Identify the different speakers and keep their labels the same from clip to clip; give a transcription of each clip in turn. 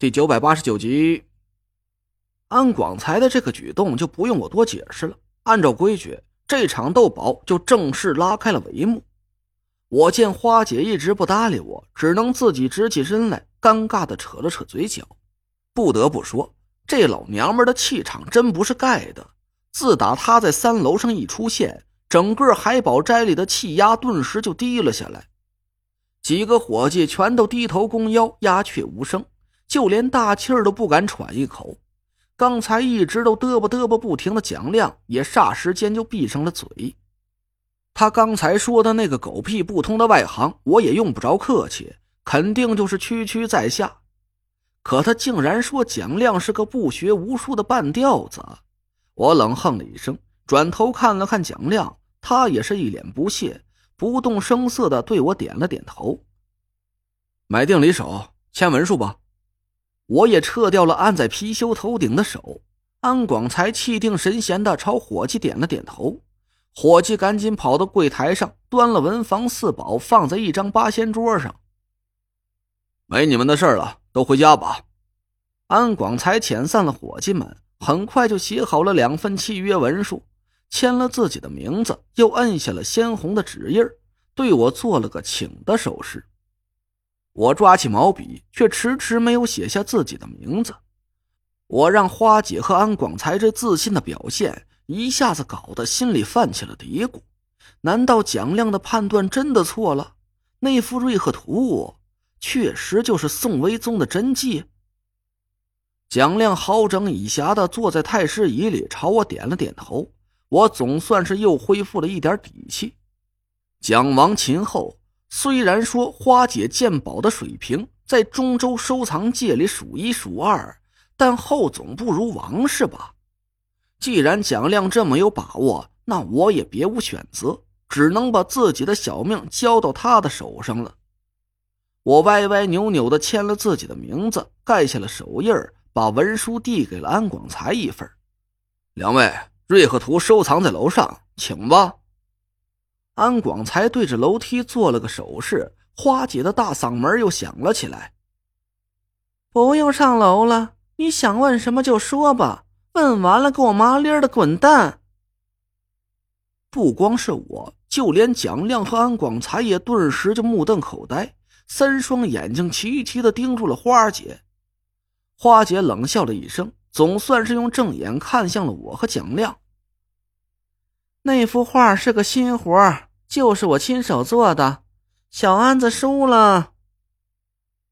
Speaker 1: 第九百八十九集，安广才的这个举动就不用我多解释了。按照规矩，这场斗宝就正式拉开了帷幕。我见花姐一直不搭理我，只能自己直起身来，尴尬的扯了扯嘴角。不得不说，这老娘们的气场真不是盖的。自打她在三楼上一出现，整个海宝斋里的气压顿时就低了下来。几个伙计全都低头弓腰，鸦雀无声。就连大气儿都不敢喘一口，刚才一直都嘚啵嘚啵不停的蒋亮也霎时间就闭上了嘴。他刚才说的那个狗屁不通的外行，我也用不着客气，肯定就是区区在下。可他竟然说蒋亮是个不学无术的半吊子，我冷哼了一声，转头看了看蒋亮，他也是一脸不屑，不动声色的对我点了点头。买定离手，签文书吧。我也撤掉了按在貔貅头顶的手，安广才气定神闲的朝伙计点了点头，伙计赶紧跑到柜台上端了文房四宝放在一张八仙桌上。没你们的事了，都回家吧。安广才遣散了伙计们，很快就写好了两份契约文书，签了自己的名字，又摁下了鲜红的指印对我做了个请的手势。我抓起毛笔，却迟迟没有写下自己的名字。我让花姐和安广才这自信的表现，一下子搞得心里泛起了嘀咕：难道蒋亮的判断真的错了？那幅瑞鹤图确实就是宋威宗的真迹？蒋亮好整以暇的坐在太师椅里，朝我点了点头。我总算是又恢复了一点底气。蒋王秦后。虽然说花姐鉴宝的水平在中州收藏界里数一数二，但后总不如王是吧？既然蒋亮这么有把握，那我也别无选择，只能把自己的小命交到他的手上了。我歪歪扭扭的签了自己的名字，盖下了手印把文书递给了安广才一份。两位，瑞鹤图收藏在楼上，请吧。安广才对着楼梯做了个手势，花姐的大嗓门又响了起来：“不用上楼了，你想问什么就说吧，问完了给我麻利的滚蛋。”不光是我，就连蒋亮和安广才也顿时就目瞪口呆，三双眼睛齐齐的盯住了花姐。花姐冷笑了一声，总算是用正眼看向了我和蒋亮。那幅画是个新活。就是我亲手做的，小安子输了。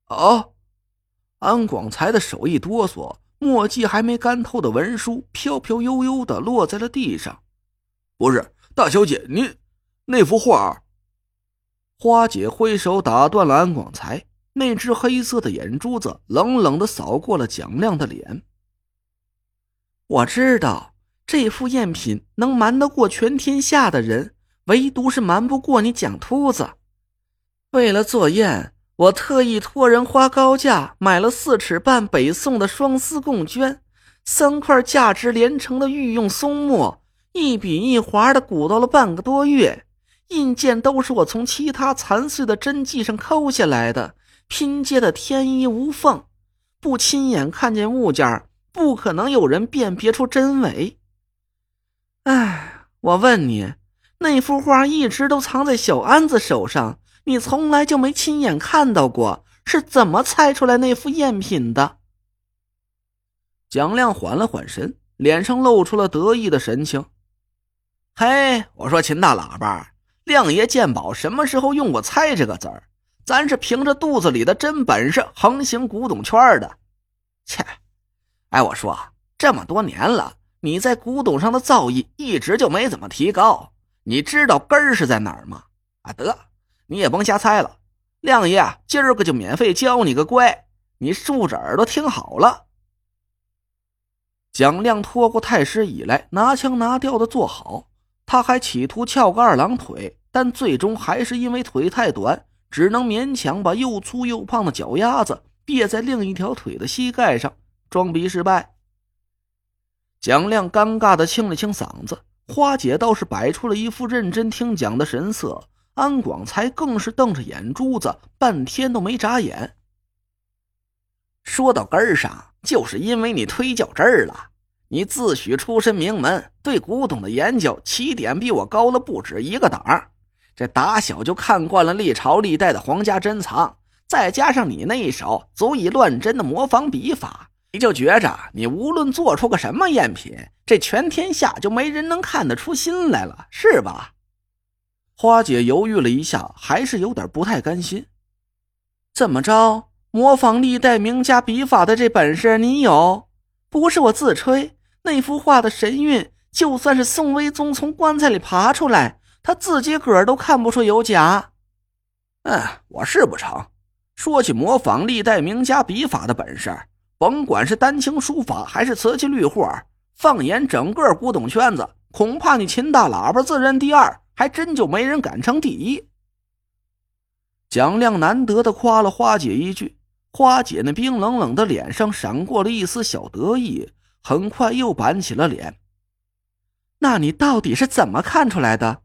Speaker 1: 哦，安广才的手一哆嗦，墨迹还没干透的文书飘飘悠悠的落在了地上。不是，大小姐，您那幅画。花姐挥手打断了安广才，那只黑色的眼珠子冷冷的扫过了蒋亮的脸。我知道这副赝品能瞒得过全天下的人。唯独是瞒不过你蒋秃子。为了做砚，我特意托人花高价买了四尺半北宋的双丝贡绢，三块价值连城的御用松墨，一笔一划的鼓捣了半个多月。印件都是我从其他残碎的真迹上抠下来的，拼接的天衣无缝。不亲眼看见物件，不可能有人辨别出真伪。哎，我问你。那幅画一直都藏在小安子手上，你从来就没亲眼看到过，是怎么猜出来那幅赝品的？蒋亮缓了缓神，脸上露出了得意的神情。嘿，我说秦大喇叭，亮爷鉴宝什么时候用过“猜”这个字儿？咱是凭着肚子里的真本事横行古董圈的。切，哎，我说这么多年了，你在古董上的造诣一直就没怎么提高。你知道根儿是在哪儿吗？啊，得，你也甭瞎猜了。亮爷啊今儿个就免费教你个乖，你竖着耳朵听好了。蒋亮拖过太师椅来，拿腔拿调的坐好。他还企图翘个二郎腿，但最终还是因为腿太短，只能勉强把又粗又胖的脚丫子别在另一条腿的膝盖上，装逼失败。蒋亮尴尬的清了清嗓子。花姐倒是摆出了一副认真听讲的神色，安广才更是瞪着眼珠子，半天都没眨眼。说到根儿上，就是因为你推较真儿了。你自诩出身名门，对古董的研究起点比我高了不止一个档儿这打小就看惯了历朝历代的皇家珍藏，再加上你那一手足以乱真的魔仿笔法，你就觉着你无论做出个什么赝品，这全天下就没人能看得出新来了，是吧？花姐犹豫了一下，还是有点不太甘心。怎么着？模仿历代名家笔法的这本事你有？不是我自吹。那幅画的神韵，就算是宋徽宗从棺材里爬出来，他自己个儿都看不出有假。嗯，我是不成。说起模仿历代名家笔法的本事，甭管是丹青书法还是瓷器绿画，放眼整个古董圈子，恐怕你秦大喇叭自认第二，还真就没人敢称第一。蒋亮难得的夸了花姐一句，花姐那冰冷冷的脸上闪过了一丝小得意。很快又板起了脸。那你到底是怎么看出来的？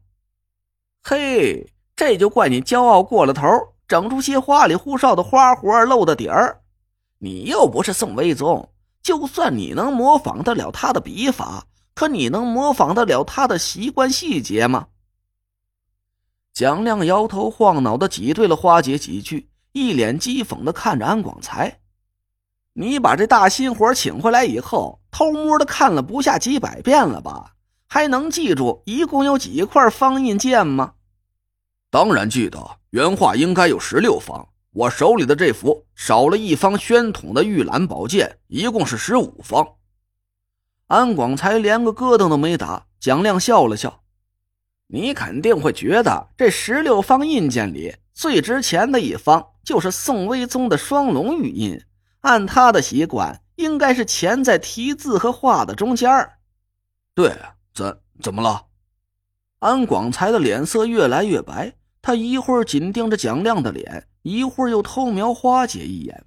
Speaker 1: 嘿，这就怪你骄傲过了头，整出些花里胡哨的花活露的底儿。你又不是宋徽宗，就算你能模仿得了他的笔法，可你能模仿得了他的习惯细节吗？蒋亮摇头晃脑的挤兑了花姐几句，一脸讥讽的看着安广才。你把这大新活请回来以后，偷摸的看了不下几百遍了吧？还能记住一共有几块方印件吗？当然记得，原画应该有十六方。我手里的这幅少了一方宣统的玉兰宝剑，一共是十五方。安广才连个咯噔都没打。蒋亮笑了笑：“你肯定会觉得这十六方印件里最值钱的一方就是宋徽宗的双龙玉印。”按他的习惯，应该是钱在题字和画的中间对，怎怎么了？安广才的脸色越来越白，他一会儿紧盯着蒋亮的脸，一会儿又偷瞄花姐一眼。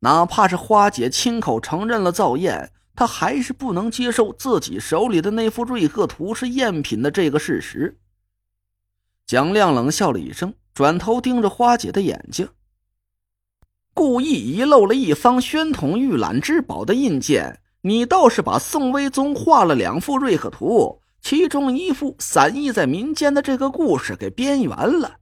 Speaker 1: 哪怕是花姐亲口承认了造赝，他还是不能接受自己手里的那幅瑞鹤图是赝品的这个事实。蒋亮冷笑了一声，转头盯着花姐的眼睛。故意遗漏了一方宣统御览之宝的印鉴，你倒是把宋徽宗画了两幅瑞鹤图，其中一幅散佚在民间的这个故事给编圆了。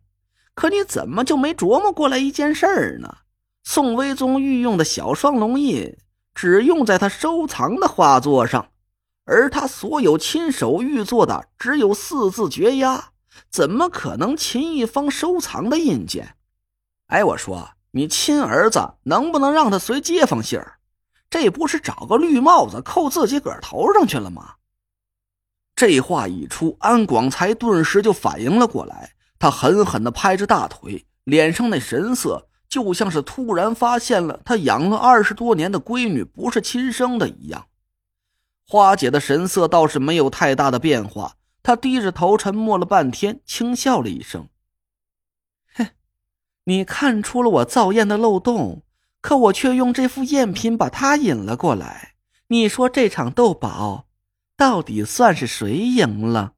Speaker 1: 可你怎么就没琢磨过来一件事儿呢？宋徽宗御用的小双龙印只用在他收藏的画作上，而他所有亲手御作的只有四字绝押，怎么可能秦一方收藏的印鉴？哎，我说。你亲儿子能不能让他随街坊姓儿？这不是找个绿帽子扣自己个头上去了吗？这话一出，安广才顿时就反应了过来，他狠狠的拍着大腿，脸上那神色就像是突然发现了他养了二十多年的闺女不是亲生的一样。花姐的神色倒是没有太大的变化，她低着头沉默了半天，轻笑了一声。哼你看出了我造赝的漏洞，可我却用这副赝品把他引了过来。你说这场斗宝，到底算是谁赢了？